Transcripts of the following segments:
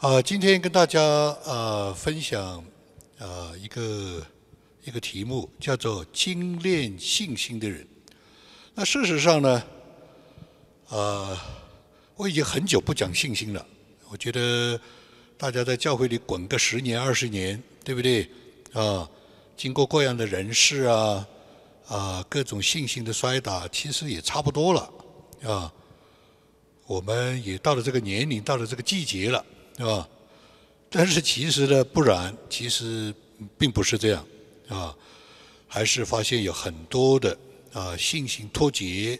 啊，今天跟大家呃分享呃一个一个题目，叫做精炼信心的人。那事实上呢，呃，我已经很久不讲信心了。我觉得大家在教会里滚个十年二十年，对不对？啊，经过各样的人事啊啊各种信心的摔打，其实也差不多了啊。我们也到了这个年龄，到了这个季节了。是吧？但是其实呢，不然，其实并不是这样，啊，还是发现有很多的啊信心脱节，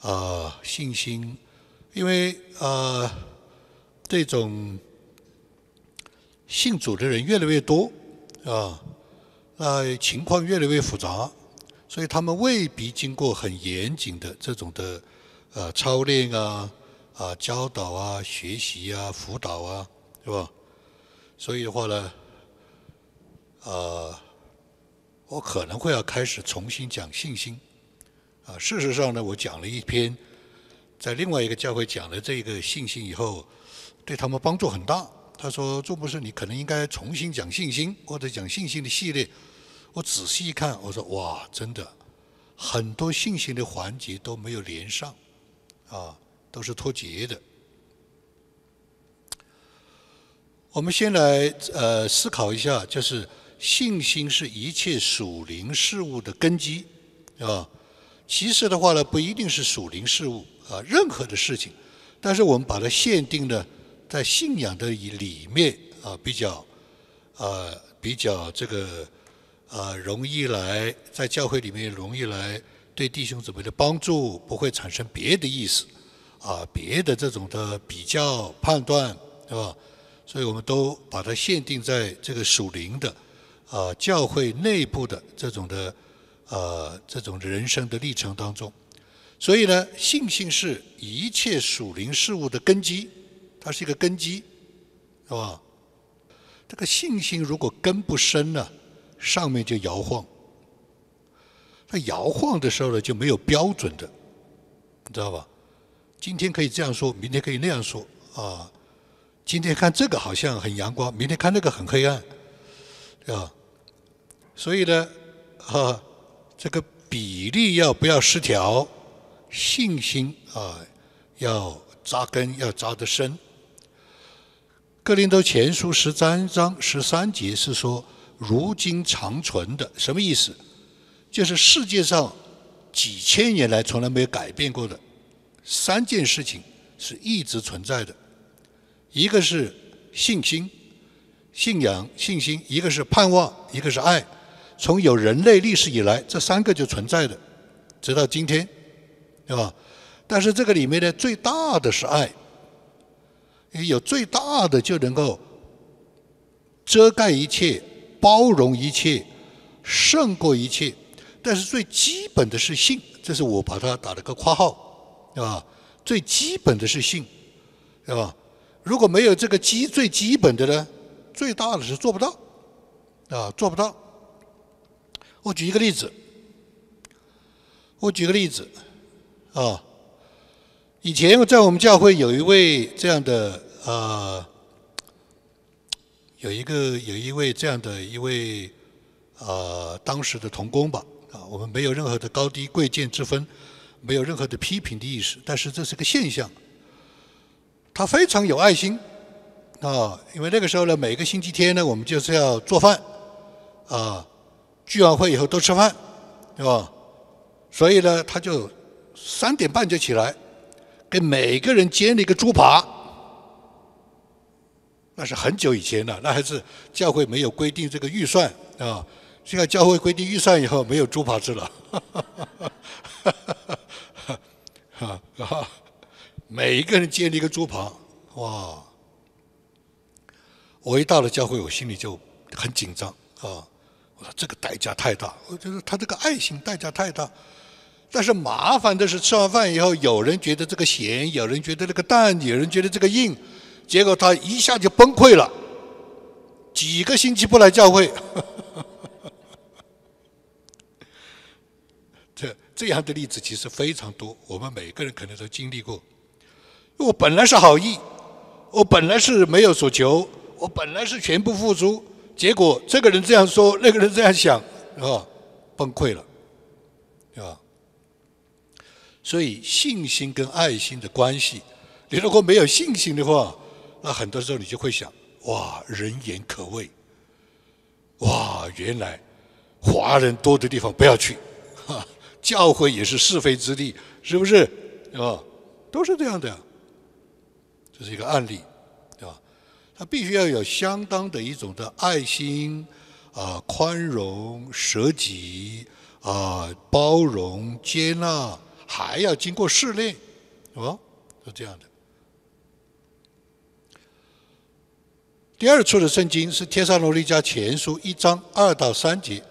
啊信心，因为啊这种信主的人越来越多，啊，那情况越来越复杂，所以他们未必经过很严谨的这种的呃操练啊。啊，教导啊，学习啊，辅导啊，是吧？所以的话呢，呃，我可能会要开始重新讲信心。啊，事实上呢，我讲了一篇，在另外一个教会讲了这个信心以后，对他们帮助很大。他说：“朱博士，你可能应该重新讲信心，或者讲信心的系列。”我仔细一看，我说：“哇，真的，很多信心的环节都没有连上，啊。”都是脱节的。我们先来呃思考一下，就是信心是一切属灵事物的根基，啊。其实的话呢，不一定是属灵事物啊，任何的事情。但是我们把它限定的在信仰的里面啊，比较啊比较这个啊容易来在教会里面容易来对弟兄姊妹的帮助，不会产生别的意思。啊，别的这种的比较判断，对吧？所以我们都把它限定在这个属灵的，啊，教会内部的这种的，呃，这种人生的历程当中。所以呢，信心是一切属灵事物的根基，它是一个根基，是吧？这个信心如果根不深呢，上面就摇晃。它摇晃的时候呢，就没有标准的，你知道吧？今天可以这样说，明天可以那样说，啊，今天看这个好像很阳光，明天看那个很黑暗，对吧？所以呢，啊，这个比例要不要失调？信心啊，要扎根，要扎得深。哥林多前书十三章十三节是说，如今长存的，什么意思？就是世界上几千年来从来没有改变过的。三件事情是一直存在的，一个是信心、信仰、信心；一个是盼望，一个是爱。从有人类历史以来，这三个就存在的，直到今天，对吧？但是这个里面呢，最大的是爱，有最大的就能够遮盖一切、包容一切、胜过一切。但是最基本的是信，这是我把它打了个括号。对吧？最基本的是信，对吧？如果没有这个基最基本的呢，最大的是做不到，啊，做不到。我举一个例子，我举个例子，啊，以前在我们教会有一位这样的啊，有一个有一位这样的一位啊，当时的童工吧，啊，我们没有任何的高低贵贱之分。没有任何的批评的意识，但是这是个现象。他非常有爱心啊，因为那个时候呢，每个星期天呢，我们就是要做饭啊，聚完会以后都吃饭，对吧？所以呢，他就三点半就起来，给每个人煎了一个猪扒。那是很久以前了，那还是教会没有规定这个预算啊。现在教会规定预算以后，没有猪扒吃了。啊啊！每一个人煎了一个猪扒，哇！我一到了教会，我心里就很紧张啊！我说这个代价太大，我觉得他这个爱心代价太大。但是麻烦的是，吃完饭以后，有人觉得这个咸，有人觉得那个淡，有人觉得这个硬，结果他一下就崩溃了，几个星期不来教会。这样的例子其实非常多，我们每个人可能都经历过。我本来是好意，我本来是没有所求，我本来是全部付出，结果这个人这样说，那个人这样想，啊，崩溃了，啊。所以信心跟爱心的关系，你如果没有信心的话，那很多时候你就会想：哇，人言可畏，哇，原来华人多的地方不要去，教会也是是非之地，是不是？啊，都是这样的。这是一个案例，对吧？他必须要有相当的一种的爱心啊，宽容、舍己啊，包容、接纳，还要经过试炼，啊，是这样的。第二处的圣经是《天上罗利加前书》一章二到三节，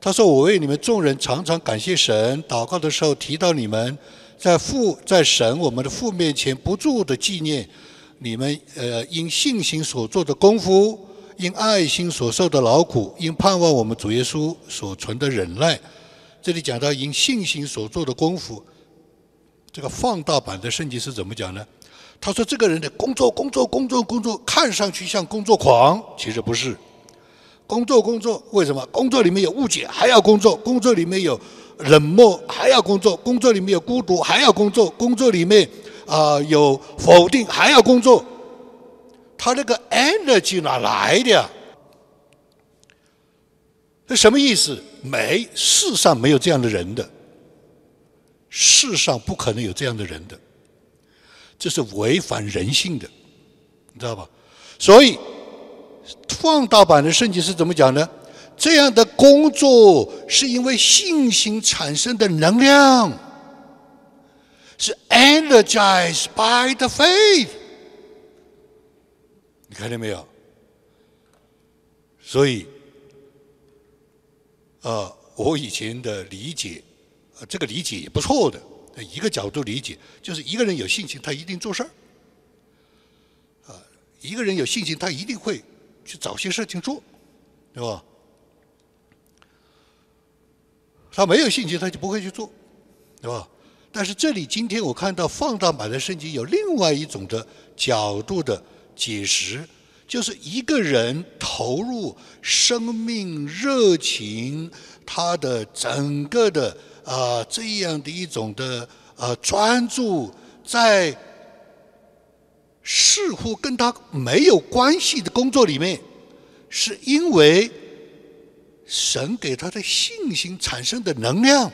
他说：“我为你们众人常常感谢神，祷告的时候提到你们。”在父在神我们的父面前不住的纪念你们呃因信心所做的功夫，因爱心所受的劳苦，因盼望我们主耶稣所存的忍耐。这里讲到因信心所做的功夫，这个放大版的圣经是怎么讲呢？他说这个人的工作工作工作工作看上去像工作狂，其实不是。工作工作为什么？工作里面有误解还要工作，工作里面有。冷漠还要工作，工作里面有孤独还要工作，工作里面啊有否定还要工作，他那个 energy 哪来的呀？这什么意思？没，世上没有这样的人的，世上不可能有这样的人的，这是违反人性的，你知道吧？所以放大版的圣经是怎么讲呢？这样的工作是因为信心产生的能量，是 energized by the faith。你看见没有？所以，啊，我以前的理解，啊，这个理解也不错的。一个角度理解，就是一个人有信心，他一定做事儿。啊，一个人有信心，他一定会去找些事情做，对吧？他没有信心，他就不会去做，对吧？但是这里今天我看到放大版的圣经有另外一种的角度的解释，就是一个人投入生命热情，他的整个的啊这样的一种的啊专注，在似乎跟他没有关系的工作里面，是因为。神给他的信心产生的能量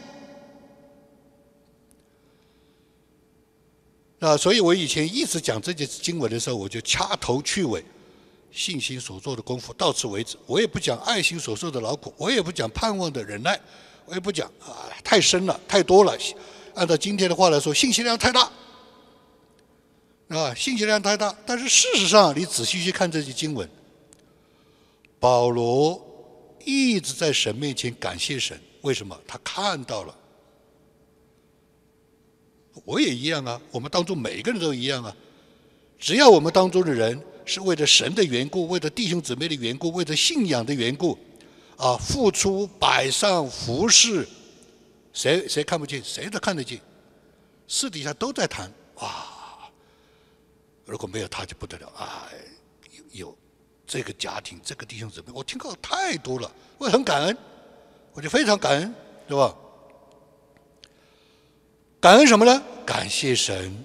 啊，所以我以前一直讲这节经文的时候，我就掐头去尾，信心所做的功夫到此为止。我也不讲爱心所受的劳苦，我也不讲盼望的忍耐，我也不讲啊，太深了，太多了。按照今天的话来说，信息量太大啊，信息量太大。但是事实上，你仔细去看这些经文，保罗。一直在神面前感谢神，为什么？他看到了，我也一样啊。我们当中每个人都一样啊。只要我们当中的人是为了神的缘故，为了弟兄姊妹的缘故，为了信仰的缘故，啊，付出摆上服侍，谁谁看不见，谁都看得见，私底下都在谈哇。如果没有他就不得了啊，有有。这个家庭，这个弟兄姊妹，我听到太多了，我很感恩，我就非常感恩，对吧？感恩什么呢？感谢神。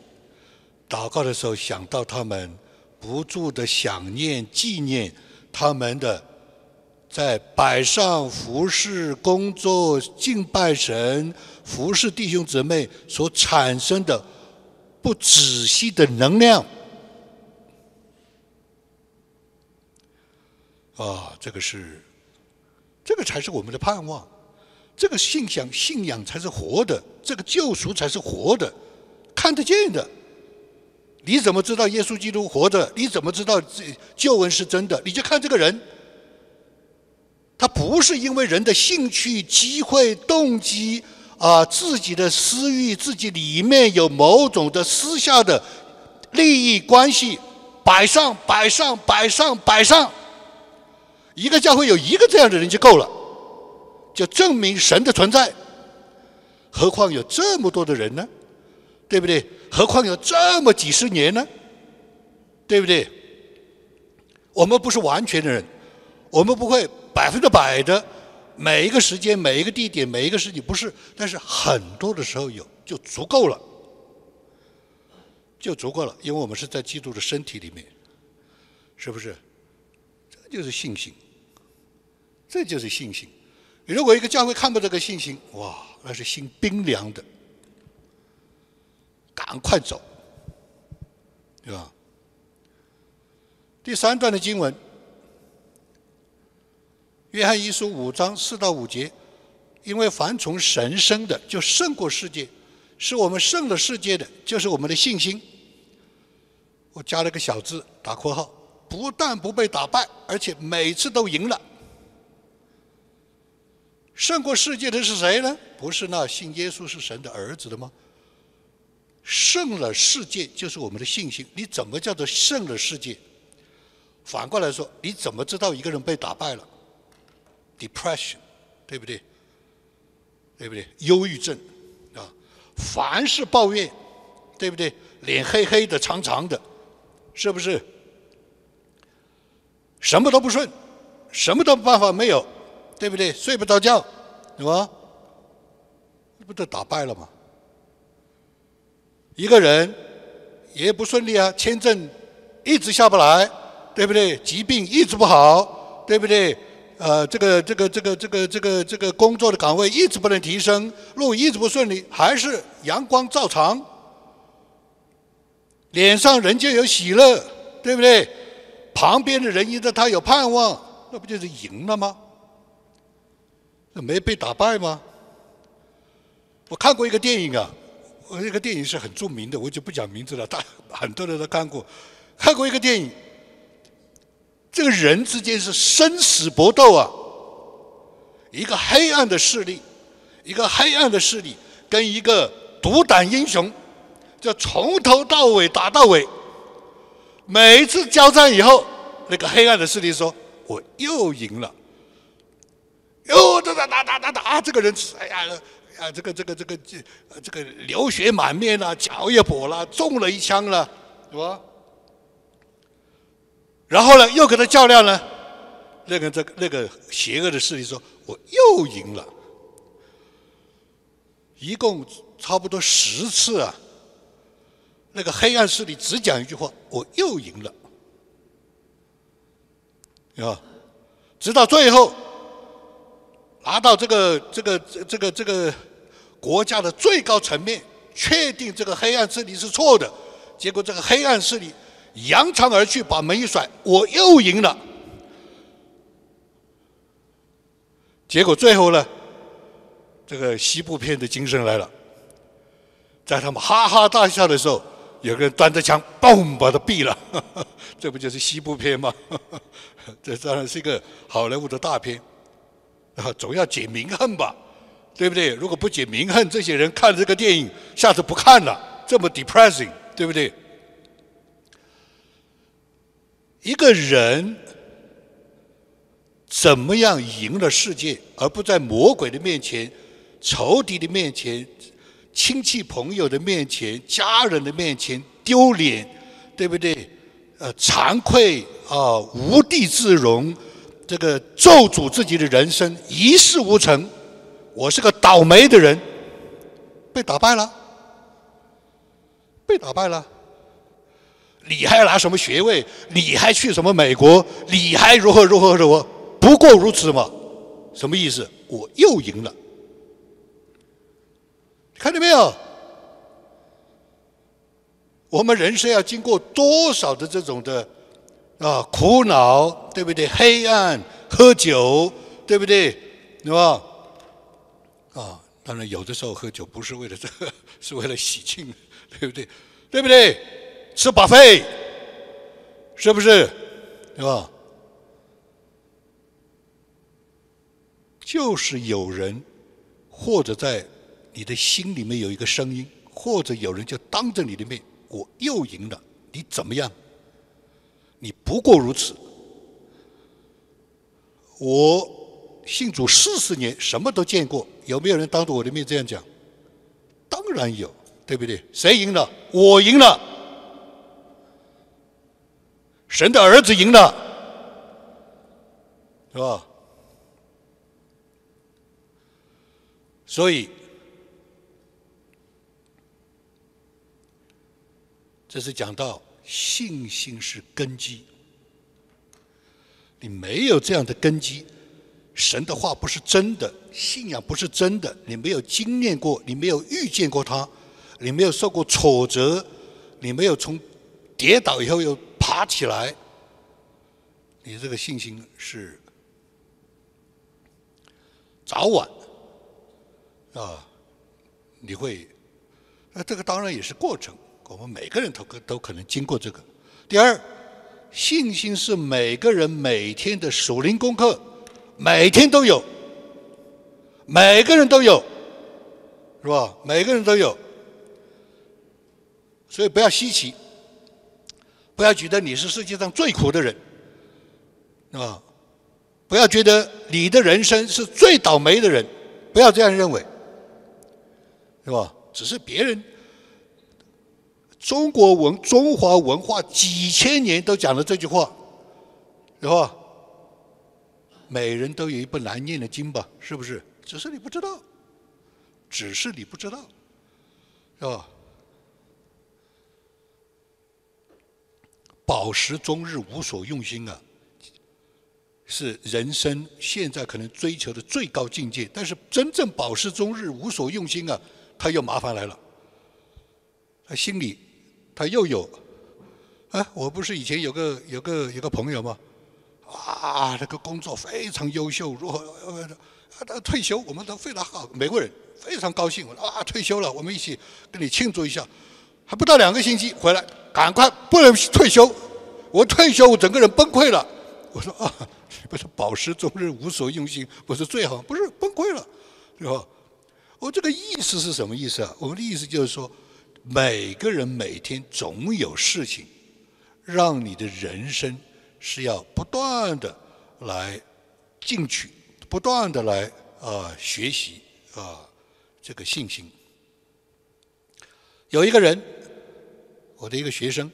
祷告的时候想到他们，不住的想念、纪念他们的在摆上服侍、工作、敬拜神、服侍弟兄姊妹所产生的不止息的能量。啊，这个是，这个才是我们的盼望，这个信仰信仰才是活的，这个救赎才是活的，看得见的。你怎么知道耶稣基督活着？你怎么知道这救恩是真的？你就看这个人，他不是因为人的兴趣、机会、动机啊，自己的私欲，自己里面有某种的私下的利益关系，摆上，摆上，摆上，摆上。一个教会有一个这样的人就够了，就证明神的存在。何况有这么多的人呢？对不对？何况有这么几十年呢？对不对？我们不是完全的人，我们不会百分之百的每一个时间、每一个地点、每一个事情不是，但是很多的时候有就足够了，就足够了，因为我们是在基督的身体里面，是不是？就是信心，这就是信心。如果一个教会看不到这个信心，哇，那是心冰凉的，赶快走，对吧？第三段的经文，《约翰一书》五章四到五节，因为凡从神生的，就胜过世界；是我们胜了世界的，就是我们的信心。我加了个小字，打括号，不但不被打败，而且每次都赢了。胜过世界的是谁呢？不是那信耶稣是神的儿子的吗？胜了世界就是我们的信心。你怎么叫做胜了世界？反过来说，你怎么知道一个人被打败了？Depression，对不对？对不对？忧郁症啊，凡是抱怨，对不对？脸黑黑的、长长的，是不是？什么都不顺，什么都办法没有。对不对？睡不着觉，是吧？不都打败了吗？一个人也不顺利啊，签证一直下不来，对不对？疾病一直不好，对不对？呃，这个这个这个这个这个这个工作的岗位一直不能提升，路一直不顺利，还是阳光照常，脸上仍旧有喜乐，对不对？旁边的人因着他有盼望，那不就是赢了吗？那没被打败吗？我看过一个电影啊，我那个电影是很著名的，我就不讲名字了，大很多人都看过。看过一个电影，这个人之间是生死搏斗啊，一个黑暗的势力，一个黑暗的势力跟一个独胆英雄，就从头到尾打到尾。每一次交战以后，那个黑暗的势力说：“我又赢了。”哟，打打打打打啊！这个人，哎呀，啊，这个这个这个这这个流血满面了，脚也跛了，中了一枪了，是吧？然后呢，又跟他较量呢，那个这个那个邪恶的势力说：“我又赢了。”一共差不多十次啊，那个黑暗势力只讲一句话：“我又赢了。”啊，直到最后。拿到这个这个这个这个国家的最高层面，确定这个黑暗势力是错的，结果这个黑暗势力扬长而去，把门一甩，我又赢了。结果最后呢，这个西部片的精神来了，在他们哈哈大笑的时候，有个人端着枪，嘣，把他毙了。这不就是西部片吗？这当然是一个好莱坞的大片。啊，总要解民恨吧，对不对？如果不解民恨，这些人看这个电影，下次不看了，这么 depressing，对不对？一个人怎么样赢了世界，而不在魔鬼的面前、仇敌的面前、亲戚朋友的面前、家人的面前丢脸，对不对？呃，惭愧啊，无地自容。这个咒诅自己的人生一事无成，我是个倒霉的人，被打败了，被打败了。你还要拿什么学位？你还去什么美国？你还如何如何如何？不过如此嘛？什么意思？我又赢了，看到没有？我们人生要经过多少的这种的？啊，苦恼，对不对？黑暗，喝酒，对不对？对吧？啊，当然有的时候喝酒不是为了这个，是为了喜庆，对不对？对不对？吃把费，是不是？对吧？就是有人，或者在你的心里面有一个声音，或者有人就当着你的面，我又赢了，你怎么样？你不过如此。我信主四十年，什么都见过，有没有人当着我的面这样讲？当然有，对不对？谁赢了？我赢了。神的儿子赢了，是吧？所以，这是讲到信心是根基。你没有这样的根基，神的话不是真的，信仰不是真的，你没有经验过，你没有遇见过他，你没有受过挫折，你没有从跌倒以后又爬起来，你这个信心是早晚啊，你会，那这个当然也是过程，我们每个人都可都可能经过这个。第二。信心是每个人每天的属灵功课，每天都有，每个人都有，是吧？每个人都有，所以不要稀奇，不要觉得你是世界上最苦的人，啊，不要觉得你的人生是最倒霉的人，不要这样认为，是吧？只是别人。中国文中华文化几千年都讲了这句话，是吧？每人都有一本难念的经吧？是不是？只是你不知道，只是你不知道，是吧？饱食终日无所用心啊，是人生现在可能追求的最高境界。但是真正饱食终日无所用心啊，他又麻烦来了，他心里。他又有，啊，我不是以前有个有个有个朋友吗？啊，那个工作非常优秀，如何啊，他退休，我们都非常好，美国人非常高兴，我说啊，退休了，我们一起跟你庆祝一下。还不到两个星期回来，赶快不能退休，我退休我整个人崩溃了。我说啊，不是饱食终日无所用心，不是最好，不是崩溃了，是吧？我这个意思是什么意思啊？我们的意思就是说。每个人每天总有事情，让你的人生是要不断的来进取，不断的来啊学习啊这个信心。有一个人，我的一个学生，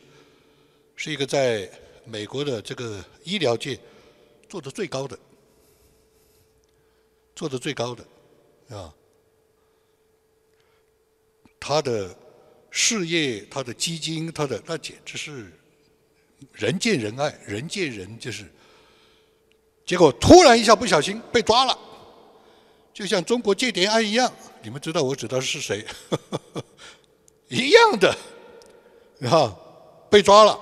是一个在美国的这个医疗界做的最高的，做的最高的啊，他的。事业，他的基金，他的那简直是人见人爱，人见人就是。结果突然一下不小心被抓了，就像中国间谍案一样，你们知道我知道是谁，一样的，啊，被抓了，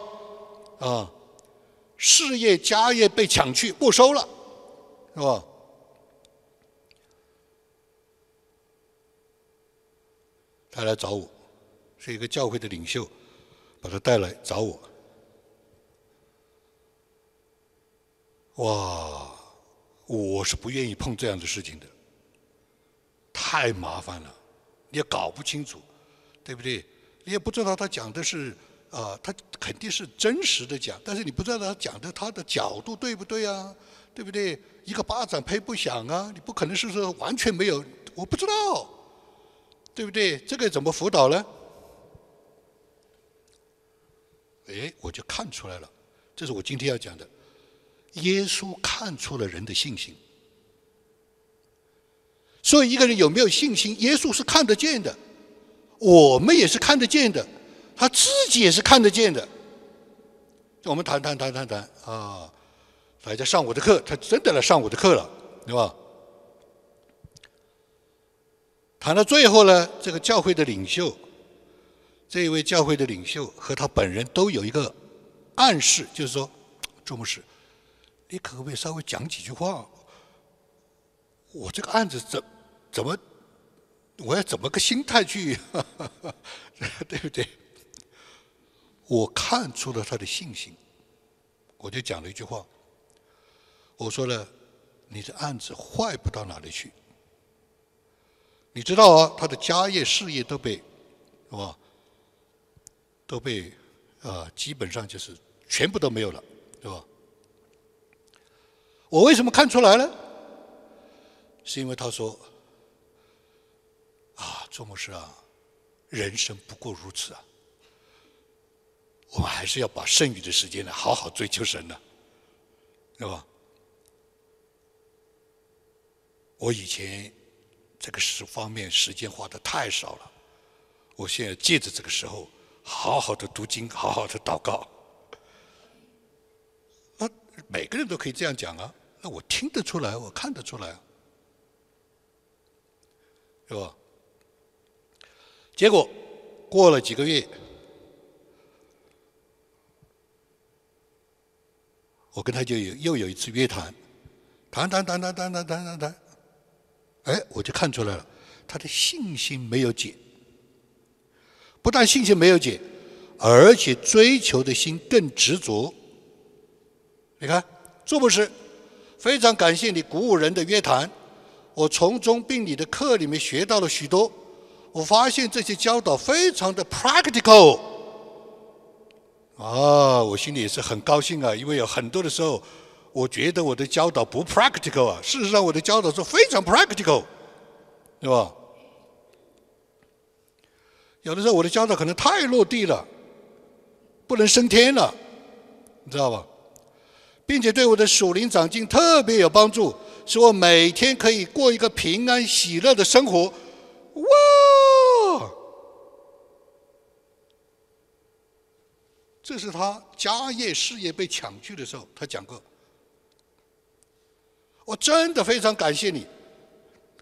啊，事业家业被抢去没收了，是吧？他来找我。是一个教会的领袖，把他带来找我。哇，我是不愿意碰这样的事情的，太麻烦了，你也搞不清楚，对不对？你也不知道他讲的是啊，他肯定是真实的讲，但是你不知道他讲的他的角度对不对啊？对不对？一个巴掌拍不响啊，你不可能是说完全没有，我不知道，对不对？这个怎么辅导呢？哎，我就看出来了，这是我今天要讲的。耶稣看出了人的信心，所以一个人有没有信心，耶稣是看得见的，我们也是看得见的，他自己也是看得见的。我们谈谈谈谈谈啊，他在上我的课，他真的来上我的课了，对吧？谈到最后呢，这个教会的领袖。这一位教会的领袖和他本人都有一个暗示，就是说，朱牧师，你可不可以稍微讲几句话？我这个案子怎怎么，我要怎么个心态去，对不对？我看出了他的信心，我就讲了一句话，我说了，你的案子坏不到哪里去。你知道啊，他的家业事业都被，是吧？都被啊，基本上就是全部都没有了，对吧？我为什么看出来呢？是因为他说：“啊，周牧师啊，人生不过如此啊。我们还是要把剩余的时间呢，好好追求神的，对吧？我以前这个时方面时间花的太少了，我现在借着这个时候，好好的读经，好好的祷告。那每个人都可以这样讲啊，那我听得出来，我看得出来，是吧？结果过了几个月。我跟他就有又有一次约谈，谈谈谈谈谈谈谈谈谈，哎，我就看出来了，他的信心没有减，不但信心没有减，而且追求的心更执着。你看，做不是？非常感谢你鼓舞人的约谈，我从中并你的课里面学到了许多，我发现这些教导非常的 practical。啊，我心里也是很高兴啊，因为有很多的时候，我觉得我的教导不 practical 啊，事实上我的教导是非常 practical，对吧？有的时候我的教导可能太落地了，不能升天了，你知道吧？并且对我的属灵长进特别有帮助，使我每天可以过一个平安喜乐的生活。哇！这是他家业事业被抢去的时候，他讲过。我真的非常感谢你，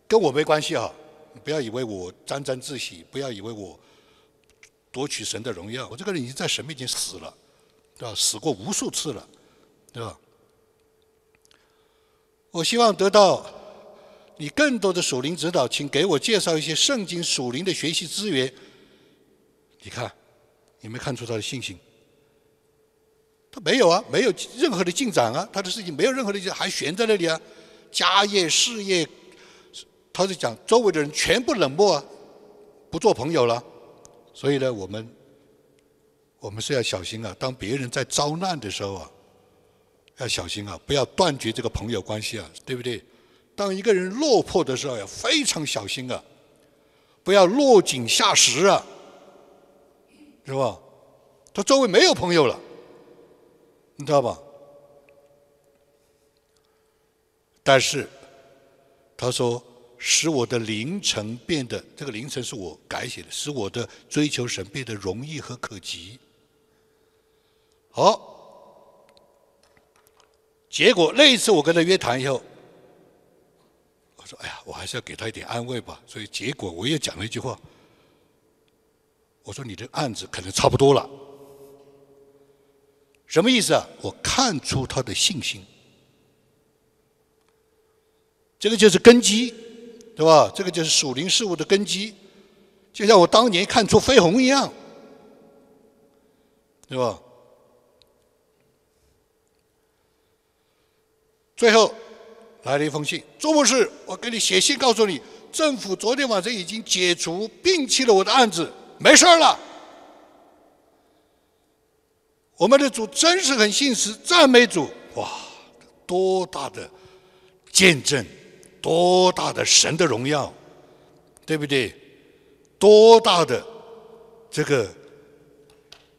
跟我没关系啊！不要以为我沾沾自喜，不要以为我夺取神的荣耀。我这个人已经在神面前死了，对吧？死过无数次了，对吧？我希望得到你更多的属灵指导，请给我介绍一些圣经属灵的学习资源。你看，有没看出他的信心？他没有啊，没有任何的进展啊，他的事情没有任何的进展，还悬在那里啊。家业事业，他就讲周围的人全部冷漠啊，不做朋友了。所以呢，我们我们是要小心啊。当别人在遭难的时候啊，要小心啊，不要断绝这个朋友关系啊，对不对？当一个人落魄的时候，要非常小心啊，不要落井下石啊，是吧？他周围没有朋友了。你知道吧？但是他说，使我的凌晨变得这个凌晨是我改写的，使我的追求神变得容易和可及。好，结果那一次我跟他约谈以后，我说：“哎呀，我还是要给他一点安慰吧。”所以结果我也讲了一句话，我说：“你的案子可能差不多了。”什么意思啊？我看出他的信心，这个就是根基，对吧？这个就是属灵事物的根基，就像我当年看出飞鸿一样，对吧？最后来了一封信，朱博士，我给你写信告诉你，政府昨天晚上已经解除摒弃了我的案子，没事了。我们的主真是很信实，赞美主！哇，多大的见证，多大的神的荣耀，对不对？多大的这个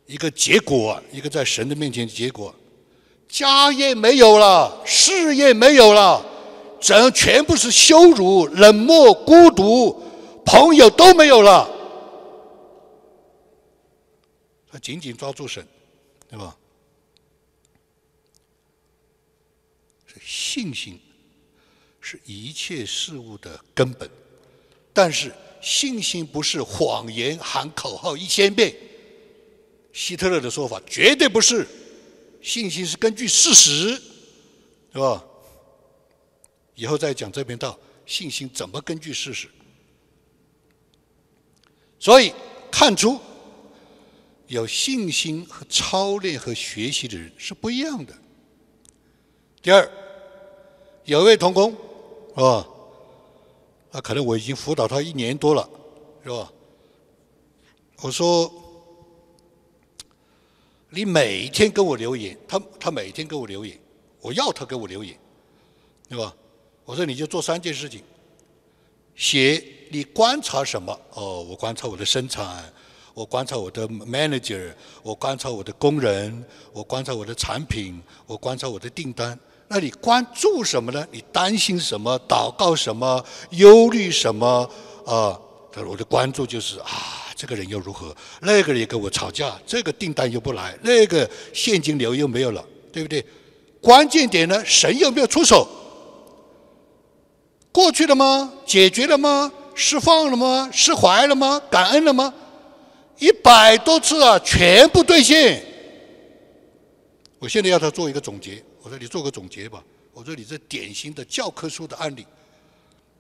一个结果，一个在神的面前的结果，家业没有了，事业没有了，整全部是羞辱、冷漠、孤独，朋友都没有了。他紧紧抓住神。对吧？是信心是一切事物的根本，但是信心不是谎言喊口号一千遍。希特勒的说法绝对不是，信心是根据事实，是吧？以后再讲这篇道，信心怎么根据事实？所以看出。有信心和操练和学习的人是不一样的。第二，有一位童工，是吧？啊，可能我已经辅导他一年多了，是吧？我说，你每天给我留言，他他每天给我留言，我要他给我留言，对吧？我说你就做三件事情，写你观察什么？哦，我观察我的生产。我观察我的 manager，我观察我的工人，我观察我的产品，我观察我的订单。那你关注什么呢？你担心什么？祷告什么？忧虑什么？啊，他说我的关注就是啊，这个人又如何？那个人也跟我吵架，这个订单又不来，那个现金流又没有了，对不对？关键点呢，神有没有出手？过去了吗？解决了吗？释放了吗？释怀了吗？感恩了吗？一百多次啊，全部兑现。我现在要他做一个总结，我说你做个总结吧。我说你这典型的教科书的案例，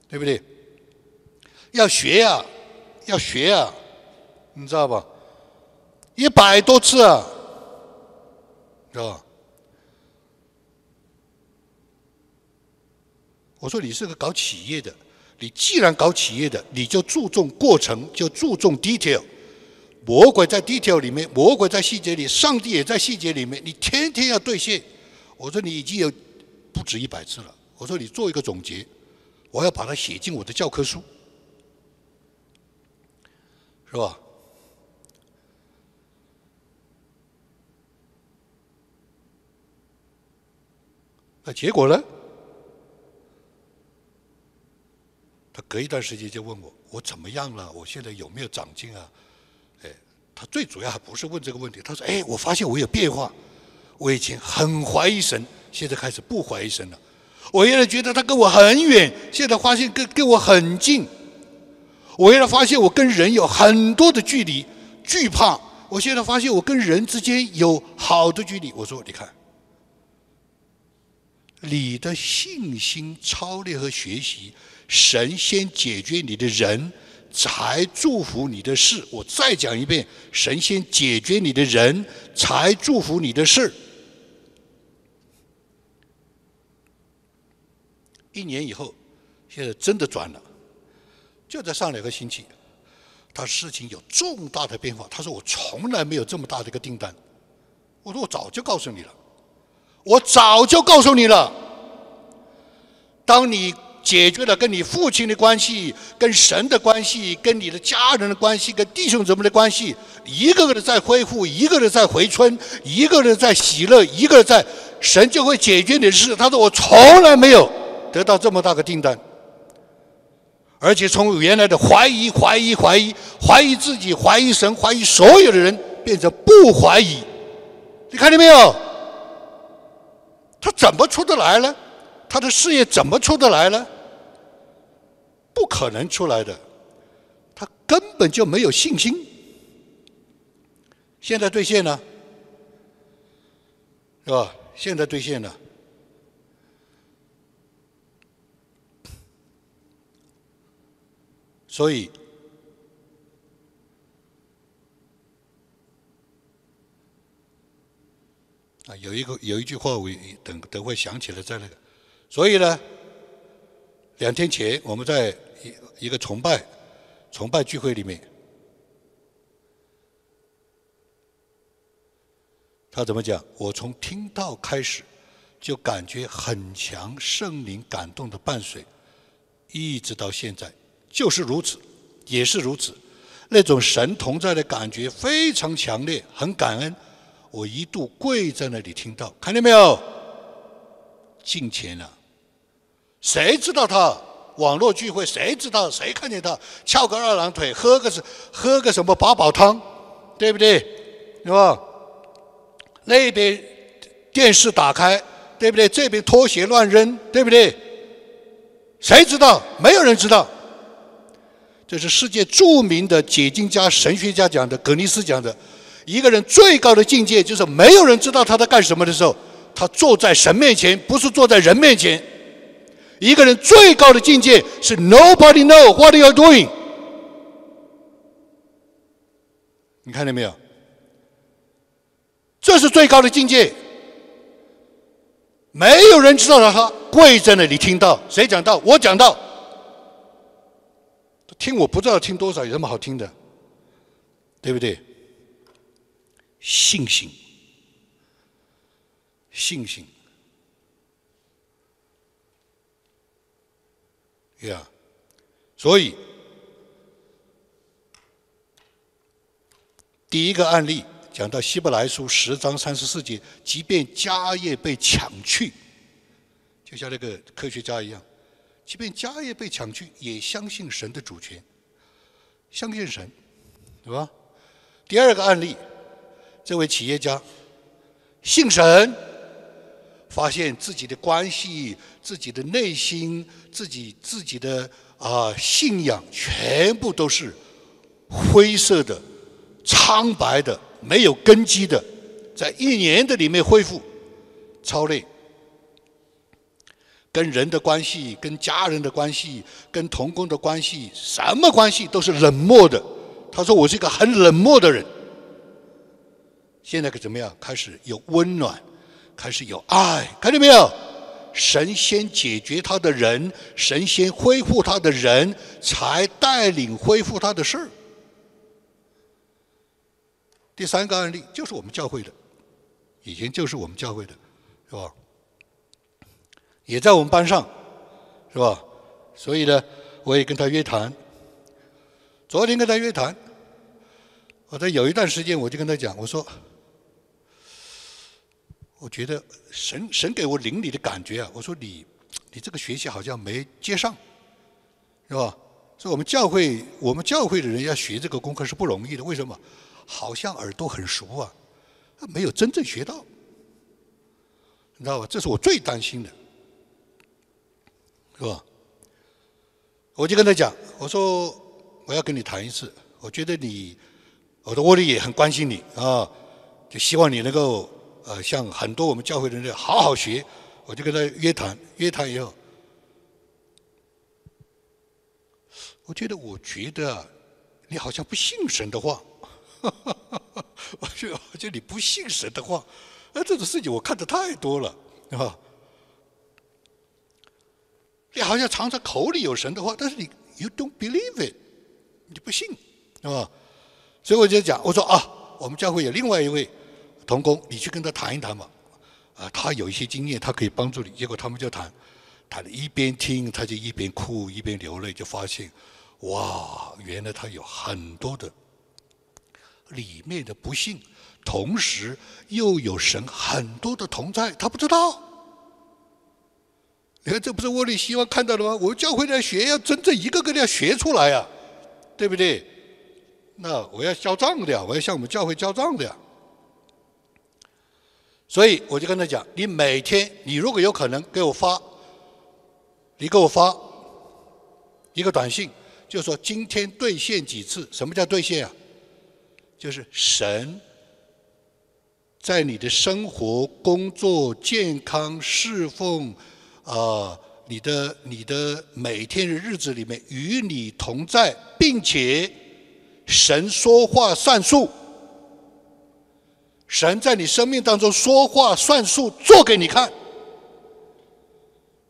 对不对？要学呀，要学呀，你知道吧？一百多次啊，知道吧？我说你是个搞企业的，你既然搞企业的，你就注重过程，就注重 detail。魔鬼在 detail 里面，魔鬼在细节里，上帝也在细节里面。你天天要兑现。我说你已经有不止一百次了。我说你做一个总结，我要把它写进我的教科书，是吧？那结果呢？他隔一段时间就问我：“我怎么样了？我现在有没有长进啊？”哎，他最主要还不是问这个问题。他说：“哎，我发现我有变化。我以前很怀疑神，现在开始不怀疑神了。我原来觉得他跟我很远，现在发现跟跟我很近。我原来发现我跟人有很多的距离，惧怕。我现在发现我跟人之间有好的距离。我说，你看，你的信心操练和学习。”神先解决你的人，才祝福你的事。我再讲一遍：神先解决你的人，才祝福你的事。一年以后，现在真的转了，就在上两个星期，他事情有重大的变化。他说：“我从来没有这么大的一个订单。”我说：“我早就告诉你了，我早就告诉你了。当你。”解决了跟你父亲的关系、跟神的关系、跟你的家人的关系、跟弟兄姊妹的关系，一个个的在恢复，一个人在回春，一个人在喜乐，一个人在神就会解决你的事。他说：“我从来没有得到这么大的订单，而且从原来的怀疑、怀疑、怀疑、怀疑自己、怀疑神、怀疑所有的人，变成不怀疑。你看见没有？他怎么出得来呢？他的事业怎么出得来呢？”不可能出来的，他根本就没有信心。现在兑现了，是吧？现在兑现了，所以啊，有一个有一句话，我等等会想起来在那个，所以呢。两天前，我们在一一个崇拜崇拜聚会里面，他怎么讲？我从听到开始，就感觉很强圣灵感动的伴随，一直到现在就是如此，也是如此。那种神同在的感觉非常强烈，很感恩。我一度跪在那里听到，看见没有？进前了。谁知道他网络聚会？谁知道？谁看见他翘个二郎腿，喝个是喝个什么八宝汤，对不对？是吧？那边电视打开，对不对？这边拖鞋乱扔，对不对？谁知道？没有人知道。这是世界著名的解经家、神学家讲的，格尼斯讲的。一个人最高的境界，就是没有人知道他在干什么的时候，他坐在神面前，不是坐在人面前。一个人最高的境界是 Nobody know what you're doing。你看见没有？这是最高的境界。没有人知道他跪在那里听到谁讲道，我讲道。听我不知道听多少，有什么好听的？对不对？信心，信心。呀，所以第一个案例讲到希伯来书十章三十四节，即便家业被抢去，就像那个科学家一样，即便家业被抢去，也相信神的主权，相信神，对吧？第二个案例，这位企业家信神，发现自己的关系、自己的内心、自己自己的啊信仰，全部都是灰色的。苍白的、没有根基的，在一年的里面恢复，超累。跟人的关系、跟家人的关系、跟同工的关系，什么关系都是冷漠的。他说：“我是一个很冷漠的人。”现在可怎么样？开始有温暖，开始有爱，看见没有？神先解决他的人，神先恢复他的人，才带领恢复他的事儿。第三个案例就是我们教会的，以前就是我们教会的，是吧？也在我们班上，是吧？所以呢，我也跟他约谈。昨天跟他约谈，我在有一段时间我就跟他讲，我说，我觉得神神给我灵里的感觉啊，我说你你这个学习好像没接上，是吧？所以我们教会我们教会的人要学这个功课是不容易的，为什么？好像耳朵很熟啊，没有真正学到，你知道吧？这是我最担心的，是吧？我就跟他讲，我说我要跟你谈一次，我觉得你，我的窝里也很关心你啊，就希望你能够呃，像很多我们教会的人好好学。我就跟他约谈，约谈以后，我觉得我觉得你好像不信神的话。我觉得，我觉得你不信神的话，哎，这种事情我看的太多了，啊！你好像常常口里有神的话，但是你 you don't believe it，你不信，是吧？所以我就讲，我说啊，我们教会有另外一位童工，你去跟他谈一谈嘛，啊，他有一些经验，他可以帮助你。结果他们就谈，谈一边听，他就一边哭，一边流泪，就发现，哇，原来他有很多的。里面的不幸，同时又有神很多的同在，他不知道。你看，这不是我里希望看到的吗？我们教会在学，要真正一个个的要学出来呀，对不对？那我要交账的呀，我要向我们教会交账的呀。所以我就跟他讲：，你每天，你如果有可能给我发，你给我发一个短信，就说今天兑现几次？什么叫兑现啊？就是神在你的生活、工作、健康、侍奉，啊，你的你的每天的日子里面与你同在，并且神说话算数，神在你生命当中说话算数，做给你看。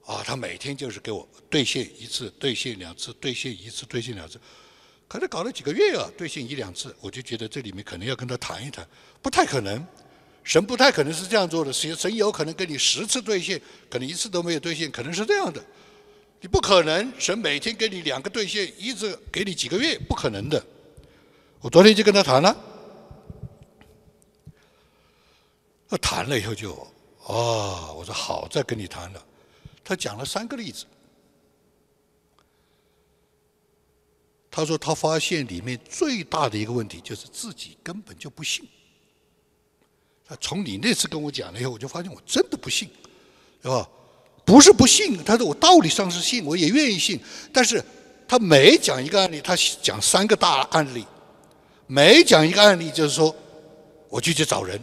啊，他每天就是给我兑现一次，兑现两次，兑现一次，兑现两次。可能搞了几个月啊，兑现一两次，我就觉得这里面可能要跟他谈一谈，不太可能，神不太可能是这样做的，神神有可能跟你十次兑现，可能一次都没有兑现，可能是这样的，你不可能神每天给你两个兑现，一直给你几个月，不可能的。我昨天就跟他谈了，他谈了以后就啊，我说好，再跟你谈了，他讲了三个例子。他说：“他发现里面最大的一个问题就是自己根本就不信。他从你那次跟我讲了以后，我就发现我真的不信，是吧？不是不信，他说我道理上是信，我也愿意信。但是他每讲一个案例，他讲三个大案例，每讲一个案例就是说，我就去找人，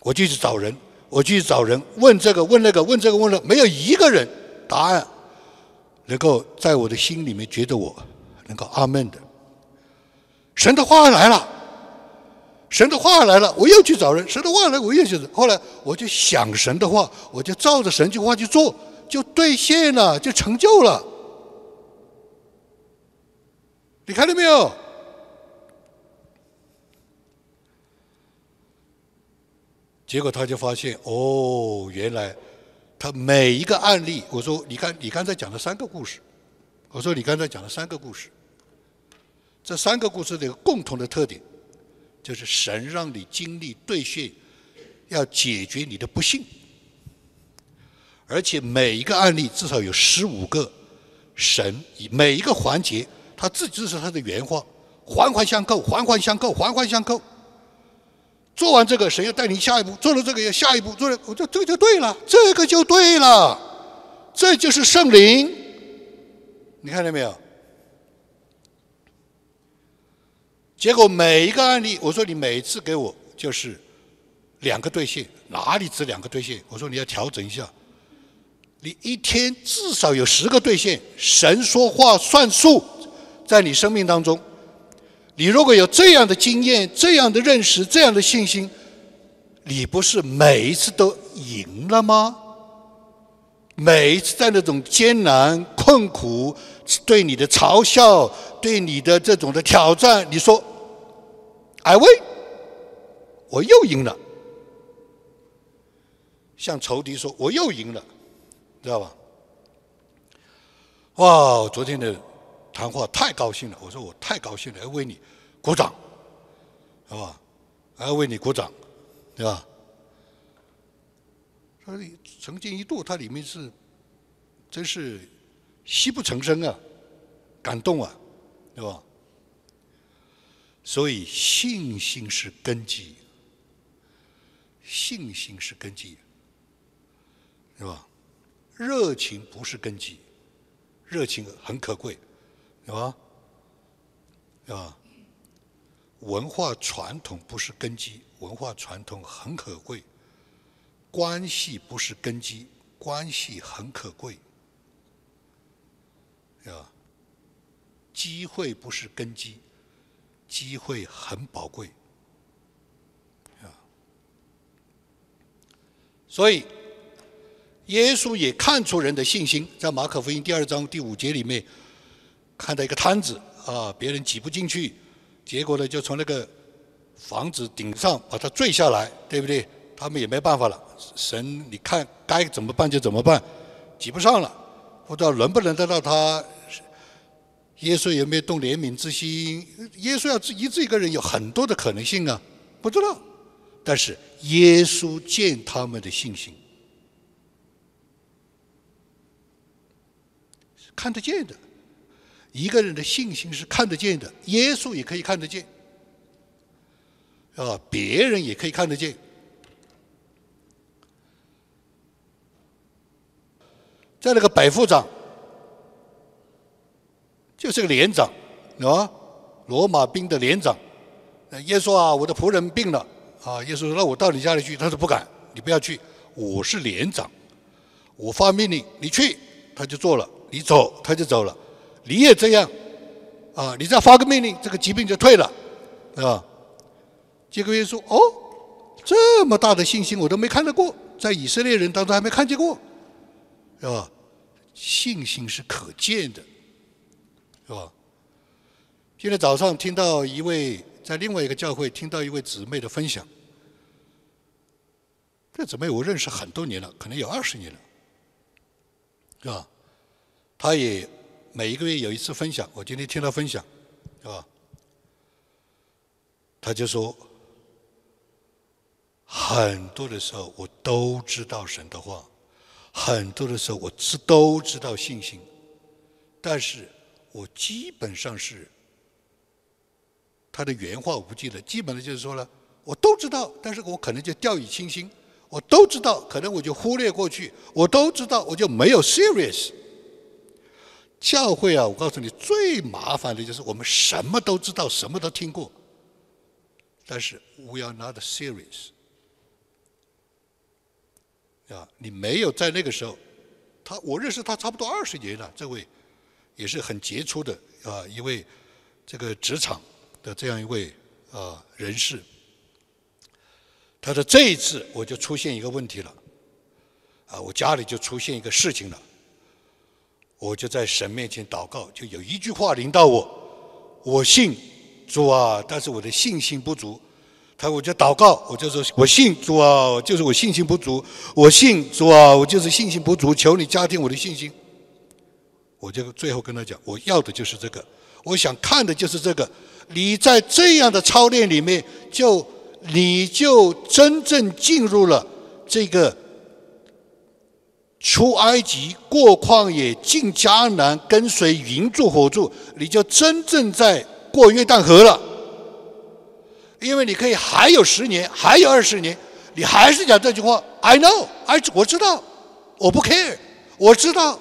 我就去找人，我就去找人问这个问那个问这个问那，没有一个人答案能够在我的心里面觉得我。”能够阿门的，神的话来了，神的话来了，我又去找人，神的话来，我又去找。后来我就想神的话，我就照着神句话去做，就兑现了，就成就了。你看到没有？结果他就发现，哦，原来他每一个案例，我说，你看，你刚才讲了三个故事，我说你刚才讲了三个故事。这三个故事的共同的特点，就是神让你经历兑现，要解决你的不幸。而且每一个案例至少有十五个神，每一个环节，他自己是他的原话，环环相扣，环环相扣，环环相扣。做完这个，神要带你下一步；做了这个，要下一步；做了，我这这就对了，这个就对了，这就是圣灵。你看见没有？结果每一个案例，我说你每次给我就是两个兑现，哪里只两个兑现？我说你要调整一下，你一天至少有十个兑现，神说话算数，在你生命当中。你如果有这样的经验、这样的认识、这样的信心，你不是每一次都赢了吗？每一次在那种艰难、困苦、对你的嘲笑、对你的这种的挑战，你说，I win，我又赢了。向仇敌说，我又赢了，知道吧？哇，昨天的。谈话太高兴了，我说我太高兴了，要为你鼓掌，是吧？还要为你鼓掌，对吧？所以曾经一度，它里面是真是泣不成声啊，感动啊，对吧？所以信心是根基，信心是根基，是吧？热情不是根基，热情很可贵。是吧？是吧？文化传统不是根基，文化传统很可贵。关系不是根基，关系很可贵。是吧？机会不是根基，机会很宝贵。啊，所以耶稣也看出人的信心，在马可福音第二章第五节里面。看到一个摊子啊，别人挤不进去，结果呢，就从那个房子顶上把它坠下来，对不对？他们也没办法了。神，你看该怎么办就怎么办，挤不上了，不知道轮不轮得到他。耶稣有没有动怜悯之心？耶稣要医治一个人，有很多的可能性啊，不知道。但是耶稣见他们的信心，看得见的。一个人的信心是看得见的，耶稣也可以看得见，啊，别人也可以看得见。在那个百夫长，就是个连长，啊，罗马兵的连长。耶稣啊，我的仆人病了，啊，耶稣说：“那我到你家里去。”他说：“不敢，你不要去，我是连长，我发命令，你去，他就做了；你走，他就走了。”你也这样，啊！你再发个命令，这个疾病就退了，啊！结果耶稣哦，这么大的信心我都没看到过，在以色列人当中还没看见过，是吧？信心是可见的，是吧？今天早上听到一位在另外一个教会听到一位姊妹的分享，这姊妹我认识很多年了，可能有二十年了，是吧？她也。每一个月有一次分享，我今天听他分享，是吧？他就说，很多的时候我都知道神的话，很多的时候我知都知道信心，但是我基本上是他的原话我不记得，基本的就是说了，我都知道，但是我可能就掉以轻心，我都知道，可能我就忽略过去，我都知道，我就没有 serious。教会啊，我告诉你，最麻烦的就是我们什么都知道，什么都听过，但是 we are not serious 啊！你没有在那个时候，他我认识他差不多二十年了，这位也是很杰出的啊一位这个职场的这样一位啊人士。他说这一次我就出现一个问题了，啊，我家里就出现一个事情了。我就在神面前祷告，就有一句话临到我：我信主啊，但是我的信心不足。他我就祷告，我就说：我信主啊，就是我信心不足。我信主啊，我就是信心不足，求你加添我的信心。我就最后跟他讲，我要的就是这个，我想看的就是这个。你在这样的操练里面，就你就真正进入了这个出埃及、过旷野、进迦南、跟随云柱火柱，你就真正在过约旦河了。因为你可以还有十年，还有二十年，你还是讲这句话。I know，I 我知道，我不 care，我知道，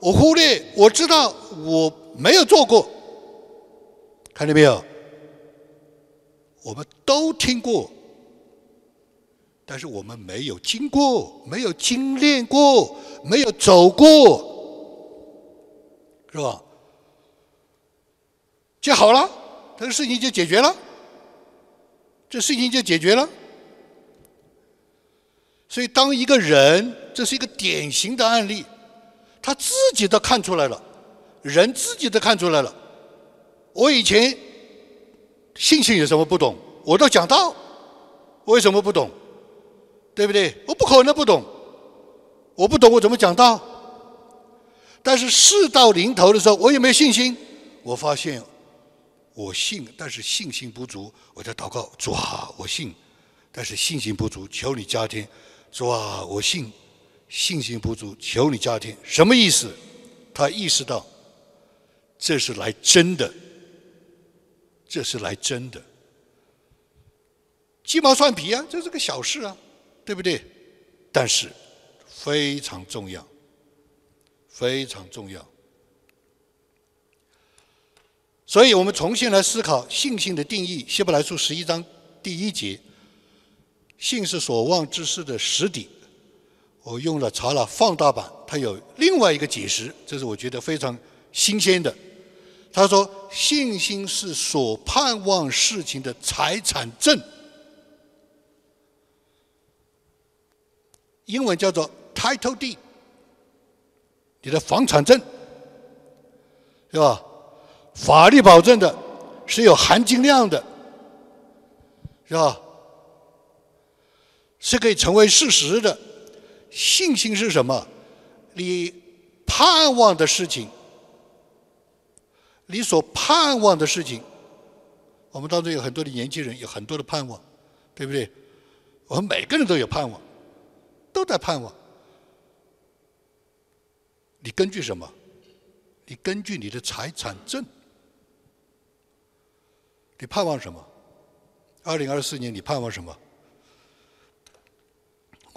我忽略，我知道，我没有做过。看见没有？我们都听过，但是我们没有经过，没有精炼过，没有走过，是吧？就好了，这个事情就解决了。这事情就解决了。所以，当一个人，这是一个典型的案例，他自己都看出来了，人自己都看出来了。我以前信心有什么不懂，我都讲到，为什么不懂？对不对？我不可能不懂，我不懂我怎么讲到？但是事到临头的时候，我有没有信心？我发现。我信，但是信心不足。我在祷告，主啊，我信，但是信心不足，求你加添。主啊，我信，信心不足，求你加添。什么意思？他意识到，这是来真的，这是来真的。鸡毛蒜皮啊，这是个小事啊，对不对？但是非常重要，非常重要。所以我们重新来思考信心的定义。希伯来书十一章第一节，信是所望之事的实底。我用了查了放大版，它有另外一个解释，这是我觉得非常新鲜的。他说，信心是所盼望事情的财产证，英文叫做 title deed，你的房产证，是吧？法律保证的是有含金量的，是吧？是可以成为事实的。信心是什么？你盼望的事情，你所盼望的事情。我们当中有很多的年轻人，有很多的盼望，对不对？我们每个人都有盼望，都在盼望。你根据什么？你根据你的财产证。你盼望什么？二零二四年你盼望什么？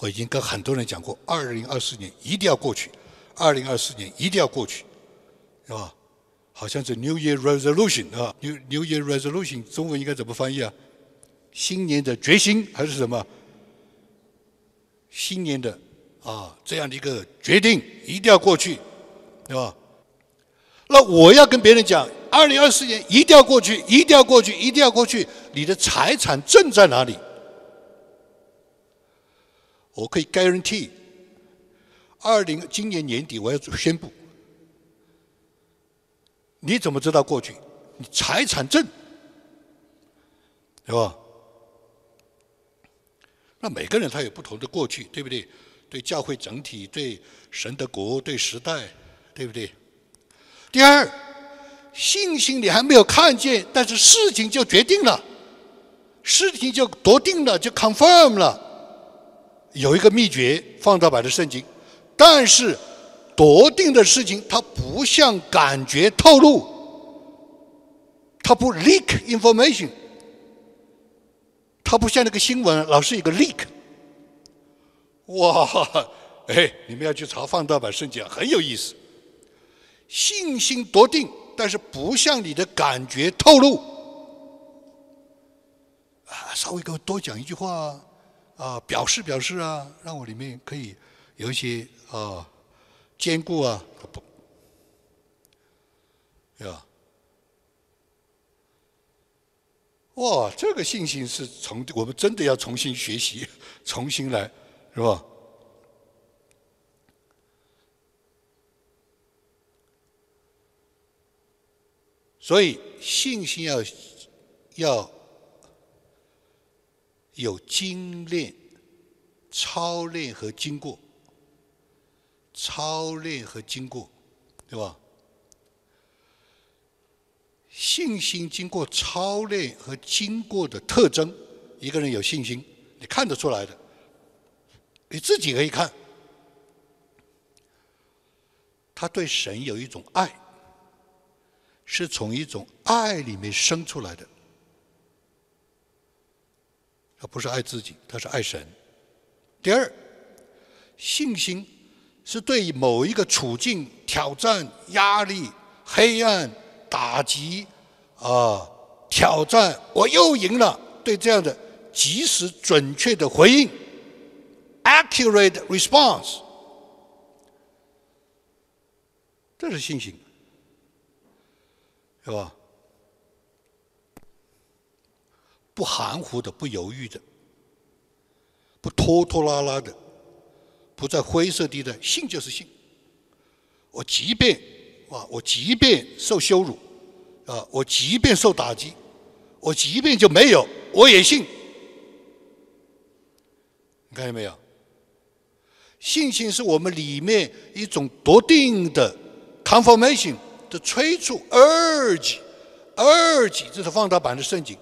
我已经跟很多人讲过，二零二四年一定要过去，二零二四年一定要过去，是吧？好像是 New Year Resolution 啊，New New Year Resolution 中文应该怎么翻译啊？新年的决心还是什么？新年的啊这样的一个决定一定要过去，对吧？那我要跟别人讲。二零二四年一定要过去，一定要过去，一定要过去。你的财产证在哪里？我可以 guarantee，二零今年年底我要宣布。你怎么知道过去？你财产证，对吧？那每个人他有不同的过去，对不对？对教会整体，对神的国，对时代，对不对？第二。信心你还没有看见，但是事情就决定了，事情就夺定了，就 confirm 了。有一个秘诀，放大版的圣经，但是笃定的事情它不向感觉透露，它不 leak information，它不像那个新闻老是一个 leak。哇，哎，你们要去查放大版圣经，很有意思。信心笃定。但是不向你的感觉透露，啊，稍微给我多讲一句话，啊，啊表示表示啊，让我里面可以有一些啊兼顾啊，不，对吧？哇，这个信心是从我们真的要重新学习，重新来，是吧？所以信心要要有精炼、操练和经过，操练和经过，对吧？信心经过操练和经过的特征，一个人有信心，你看得出来的，你自己可以看，他对神有一种爱，是从一种爱里面生出来的，他不是爱自己，他是爱神。第二，信心是对某一个处境、挑战、压力、黑暗、打击啊挑战，我又赢了，对这样的及时准确的回应，accurate response，这是信心，是吧？不含糊的，不犹豫的。不拖拖拉拉的，不在灰色地带，信就是信。我即便啊，我即便受羞辱，啊，我即便受打击，我即便就没有，我也信。你看见没有？信心是我们里面一种笃定的 confirmation 的催促，urge，urge，这是放大版的圣经，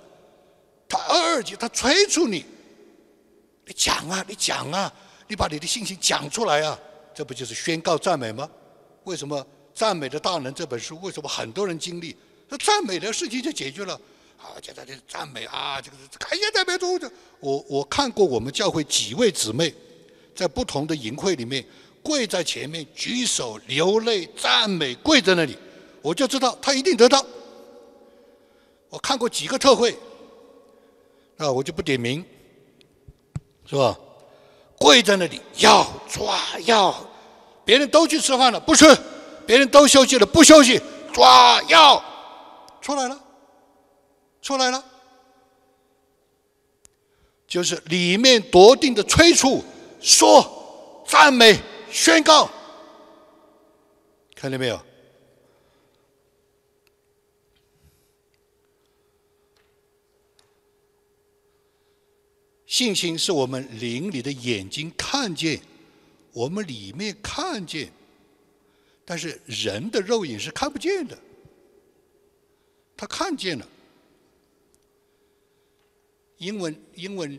他二级，他催促你。你讲啊，你讲啊，你把你的信心讲出来啊，这不就是宣告赞美吗？为什么《赞美的大能》这本书为什么很多人经历？那赞美的事情就解决了。啊，就在这赞美啊，这个感谢赞美主。我我看过我们教会几位姊妹，在不同的营会里面跪在前面举手流泪赞美，跪在那里，我就知道他一定得到。我看过几个特会，啊，我就不点名。是吧？跪在那里要抓要，别人都去吃饭了不吃，别人都休息了不休息，抓要出来了，出来了，就是里面笃定的催促，说赞美宣告，看见没有？信心是我们灵里的眼睛看见，我们里面看见，但是人的肉眼是看不见的。他看见了。英文英文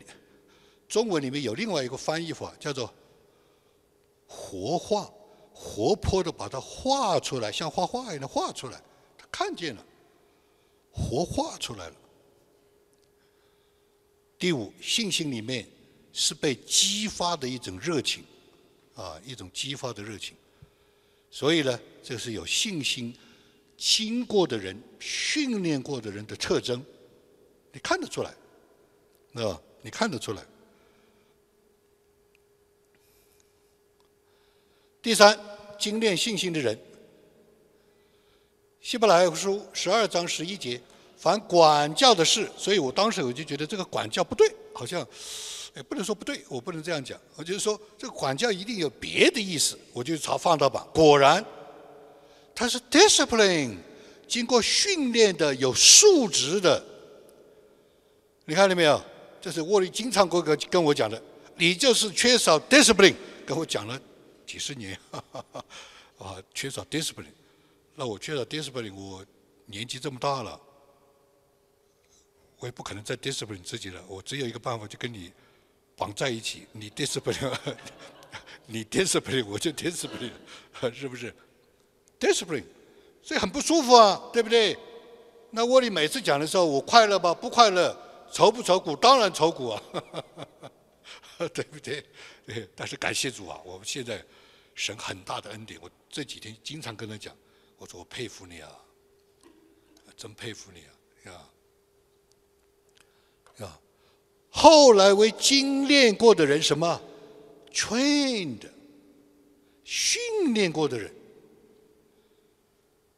中文里面有另外一个翻译法，叫做活化，活泼的把它画出来，像画画一样画出来。他看见了，活画出来了。第五，信心里面是被激发的一种热情，啊，一种激发的热情。所以呢，这是有信心经过的人、训练过的人的特征，你看得出来，啊，你看得出来。第三，精炼信心的人，《希伯来书》十二章十一节。凡管教的事，所以我当时我就觉得这个管教不对，好像，也不能说不对，我不能这样讲，我就是说这个管教一定有别的意思，我就查放大版，果然，它是 discipline，经过训练的，有素质的，你看到没有？这是沃利经常跟跟跟我讲的，你就是缺少 discipline，跟我讲了几十年，哈哈哈啊，缺少 discipline，那我缺少 discipline，我年纪这么大了。我也不可能再 discipline 自己了，我只有一个办法，就跟你绑在一起。你 discipline，你 discipline，我就 discipline，是不是？discipline，所以很不舒服啊，对不对？那沃利每次讲的时候，我快乐吧？不快乐？愁不愁苦？当然愁苦啊，对不对？对。但是感谢主啊，我们现在神很大的恩典。我这几天经常跟他讲，我说我佩服你啊，真佩服你啊，啊。啊，后来为精炼过的人，什么？trained，训练过的人，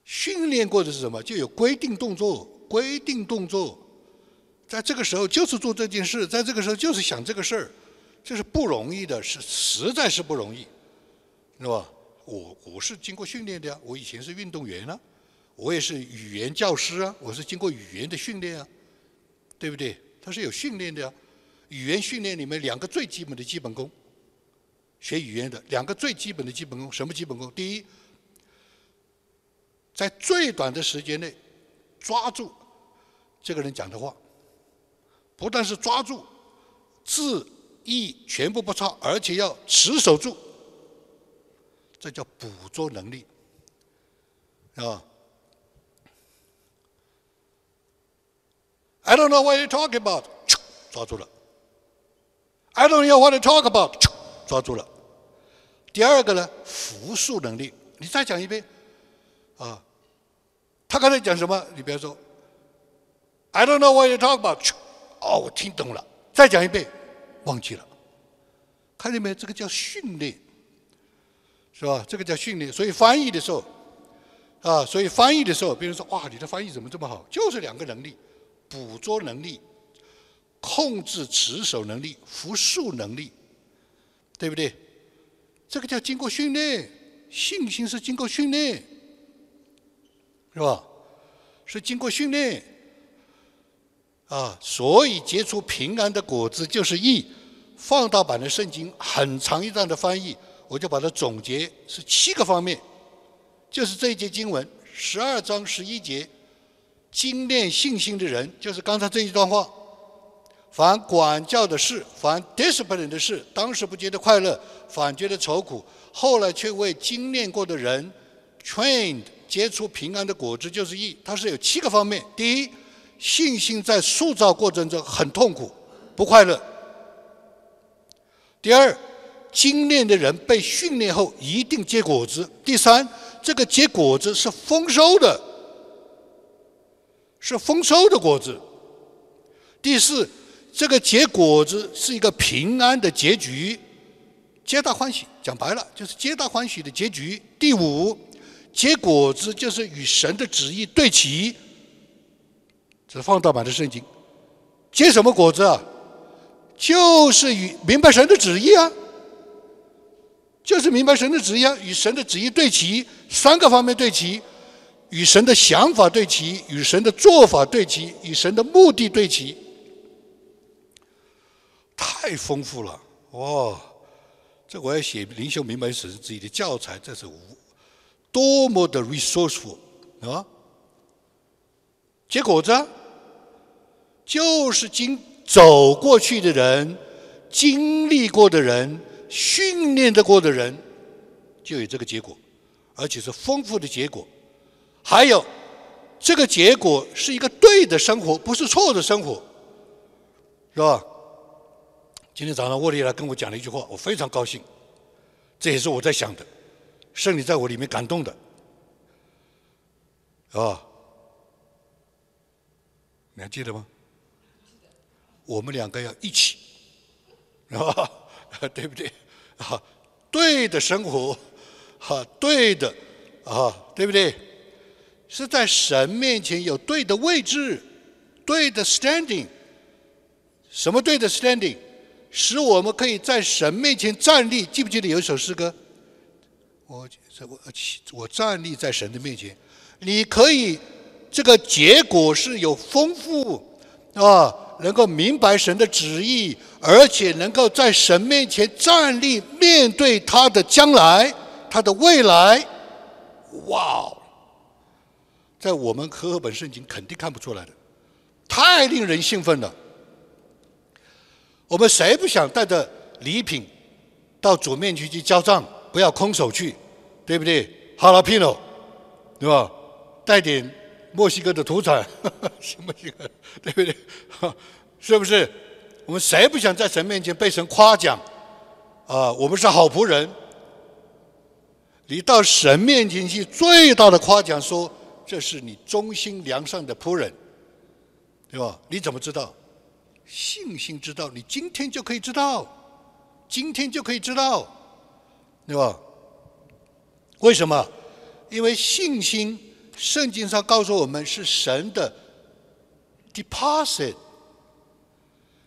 训练过的是什么？就有规定动作，规定动作，在这个时候就是做这件事，在这个时候就是想这个事儿，这是不容易的，是实在是不容易，是吧？我我是经过训练的呀，我以前是运动员啊，我也是语言教师啊，我是经过语言的训练啊，对不对？它是有训练的呀，语言训练里面两个最基本的基本功，学语言的两个最基本的基本功，什么基本功？第一，在最短的时间内，抓住这个人讲的话，不但是抓住字意全部不差，而且要持守住，这叫捕捉能力，啊。I don't know what you talking about，抓住了。I don't know what you talk about，抓住了。第二个呢，复述能力，你再讲一遍，啊，他刚才讲什么？你比如说，I don't know what you talk about，哦，我听懂了。再讲一遍，忘记了。看见没？这个叫训练，是吧？这个叫训练。所以翻译的时候，啊，所以翻译的时候，别人说哇，你的翻译怎么这么好？就是两个能力。捕捉能力、控制持守能力、复述能力，对不对？这个叫经过训练，信心是经过训练，是吧？是经过训练啊，所以结出平安的果子就是义。放大版的圣经很长一段的翻译，我就把它总结是七个方面，就是这一节经文十二章十一节。精炼信心的人，就是刚才这一段话。凡管教的事，凡 discipline 的事，当时不觉得快乐，反觉得愁苦；后来却为精炼过的人 trained 结出平安的果子，就是义。它是有七个方面：第一，信心在塑造过程中很痛苦，不快乐；第二，精炼的人被训练后一定结果子；第三，这个结果子是丰收的。是丰收的果子。第四，这个结果子是一个平安的结局，皆大欢喜。讲白了，就是皆大欢喜的结局。第五，结果子就是与神的旨意对齐。这放大版的圣经。结什么果子啊？就是与明白神的旨意啊，就是明白神的旨意啊，与神的旨意对齐，三个方面对齐。与神的想法对齐，与神的做法对齐，与神的目的对齐，太丰富了哇！这我要写灵修明白史自己的教材，这是无多么的 resourceful 啊！结果子就是经走过去的人、经历过的人、训练的过的人，就有这个结果，而且是丰富的结果。还有，这个结果是一个对的生活，不是错的生活，是吧？今天早上沃利来跟我讲了一句话，我非常高兴，这也是我在想的，圣灵在我里面感动的，啊，你还记得吗？我们两个要一起，是吧？对不对？啊，对的生活，哈，对的，啊，对不对？是在神面前有对的位置，对的 standing。什么对的 standing？使我们可以在神面前站立。记不记得有一首诗歌？我我我站立在神的面前。你可以这个结果是有丰富啊，能够明白神的旨意，而且能够在神面前站立，面对他的将来，他的未来。哇！在我们和合本圣经肯定看不出来的，太令人兴奋了。我们谁不想带着礼品到主面前去交账，不要空手去，对不对？哈拉皮诺，对吧？带点墨西哥的土产，行不行？对不对？是不是？我们谁不想在神面前被神夸奖？啊，我们是好仆人。你到神面前去，最大的夸奖说。这是你忠心良善的仆人，对吧？你怎么知道？信心知道，你今天就可以知道，今天就可以知道，对吧？为什么？因为信心，圣经上告诉我们是神的 deposit，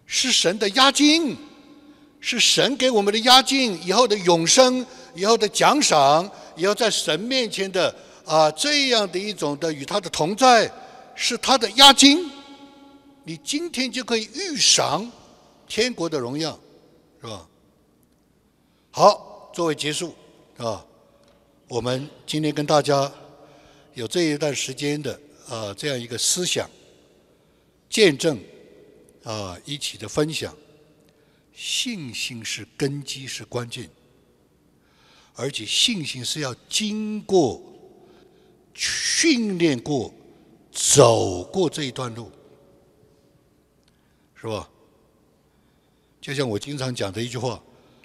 是神的押金，是神给我们的押金，以后的永生，以后的奖赏，以后在神面前的。啊，这样的一种的与他的同在，是他的押金，你今天就可以预赏天国的荣耀，是吧？好，作为结束，啊，我们今天跟大家有这一段时间的啊这样一个思想见证啊一起的分享。信心是根基，是关键，而且信心是要经过训练过、走过这一段路，是吧？就像我经常讲的一句话：，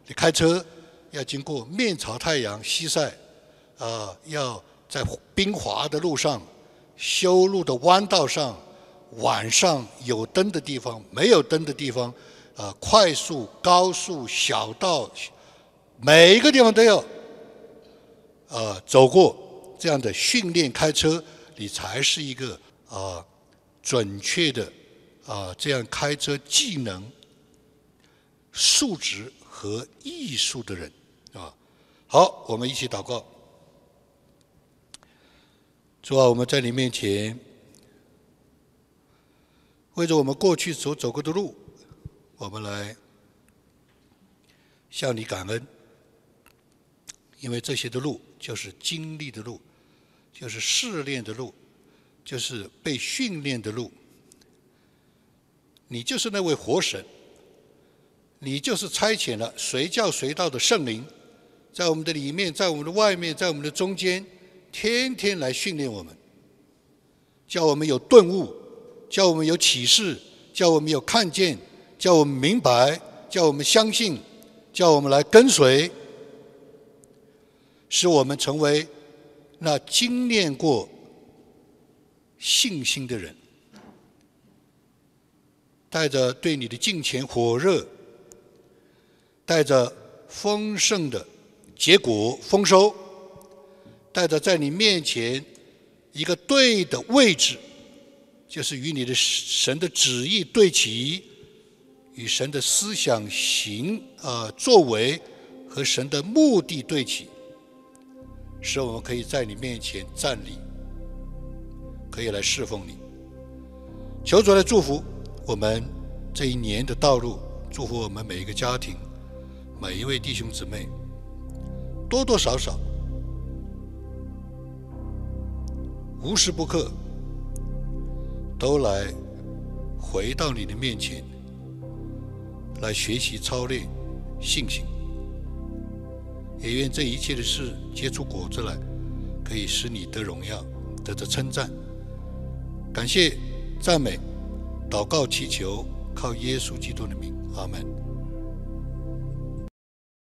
你开车要经过面朝太阳西晒，啊，要在冰滑的路上、修路的弯道上，晚上有灯的地方、没有灯的地方。啊，快速、高速、小道，每一个地方都要，呃，走过这样的训练开车，你才是一个啊准确的啊这样开车技能、素质和艺术的人啊。好，我们一起祷告。主啊，我们在你面前，为着我们过去所走过的路。我们来向你感恩，因为这些的路就是经历的路，就是试炼的路，就是被训练的路。你就是那位活神，你就是差遣了随叫随到的圣灵，在我们的里面，在我们的外面，在我们的中间，天天来训练我们，叫我们有顿悟，叫我们有启示，叫我们有看见。叫我们明白，叫我们相信，叫我们来跟随，使我们成为那精炼过信心的人，带着对你的敬虔火热，带着丰盛的结果丰收，带着在你面前一个对的位置，就是与你的神的旨意对齐。与神的思想行啊作为和神的目的对齐，使我们可以在你面前站立，可以来侍奉你。求主来祝福我们这一年的道路，祝福我们每一个家庭，每一位弟兄姊妹，多多少少，无时不刻都来回到你的面前。来学习操练信心，也愿这一切的事结出果子来，可以使你得荣耀，得着称赞。感谢、赞美、祷告、祈求，靠耶稣基督的名，阿门。